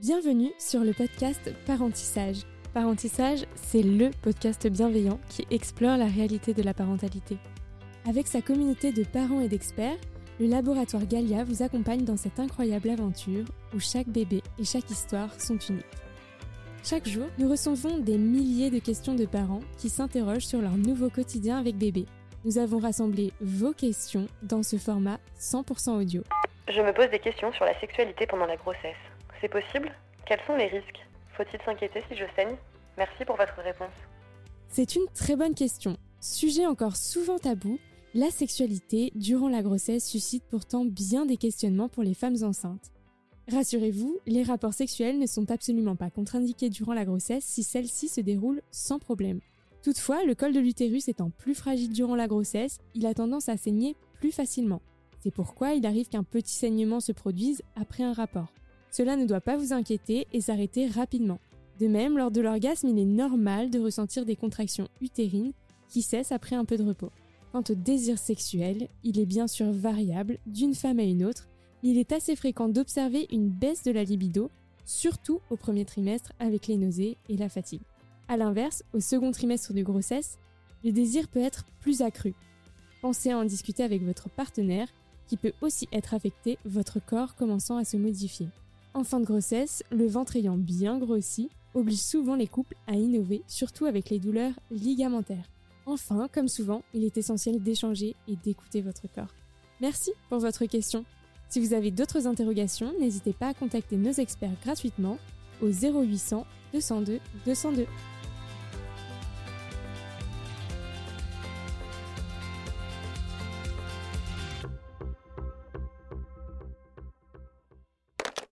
Bienvenue sur le podcast Parentissage. Parentissage, c'est le podcast bienveillant qui explore la réalité de la parentalité. Avec sa communauté de parents et d'experts, le laboratoire Galia vous accompagne dans cette incroyable aventure où chaque bébé et chaque histoire sont uniques. Chaque jour, nous recevons des milliers de questions de parents qui s'interrogent sur leur nouveau quotidien avec bébé. Nous avons rassemblé vos questions dans ce format 100% audio. Je me pose des questions sur la sexualité pendant la grossesse. C'est possible Quels sont les risques? Faut-il s'inquiéter si je saigne? Merci pour votre réponse. C'est une très bonne question. Sujet encore souvent tabou, la sexualité durant la grossesse suscite pourtant bien des questionnements pour les femmes enceintes. Rassurez-vous, les rapports sexuels ne sont absolument pas contre-indiqués durant la grossesse si celle-ci se déroule sans problème. Toutefois, le col de l'utérus étant plus fragile durant la grossesse, il a tendance à saigner plus facilement. C'est pourquoi il arrive qu'un petit saignement se produise après un rapport. Cela ne doit pas vous inquiéter et s'arrêter rapidement. De même, lors de l'orgasme, il est normal de ressentir des contractions utérines qui cessent après un peu de repos. Quant au désir sexuel, il est bien sûr variable d'une femme à une autre, il est assez fréquent d'observer une baisse de la libido, surtout au premier trimestre avec les nausées et la fatigue. A l'inverse, au second trimestre de grossesse, le désir peut être plus accru. Pensez à en discuter avec votre partenaire, qui peut aussi être affecté, votre corps commençant à se modifier. En fin de grossesse, le ventre ayant bien grossi oblige souvent les couples à innover, surtout avec les douleurs ligamentaires. Enfin, comme souvent, il est essentiel d'échanger et d'écouter votre corps. Merci pour votre question. Si vous avez d'autres interrogations, n'hésitez pas à contacter nos experts gratuitement au 0800 202 202.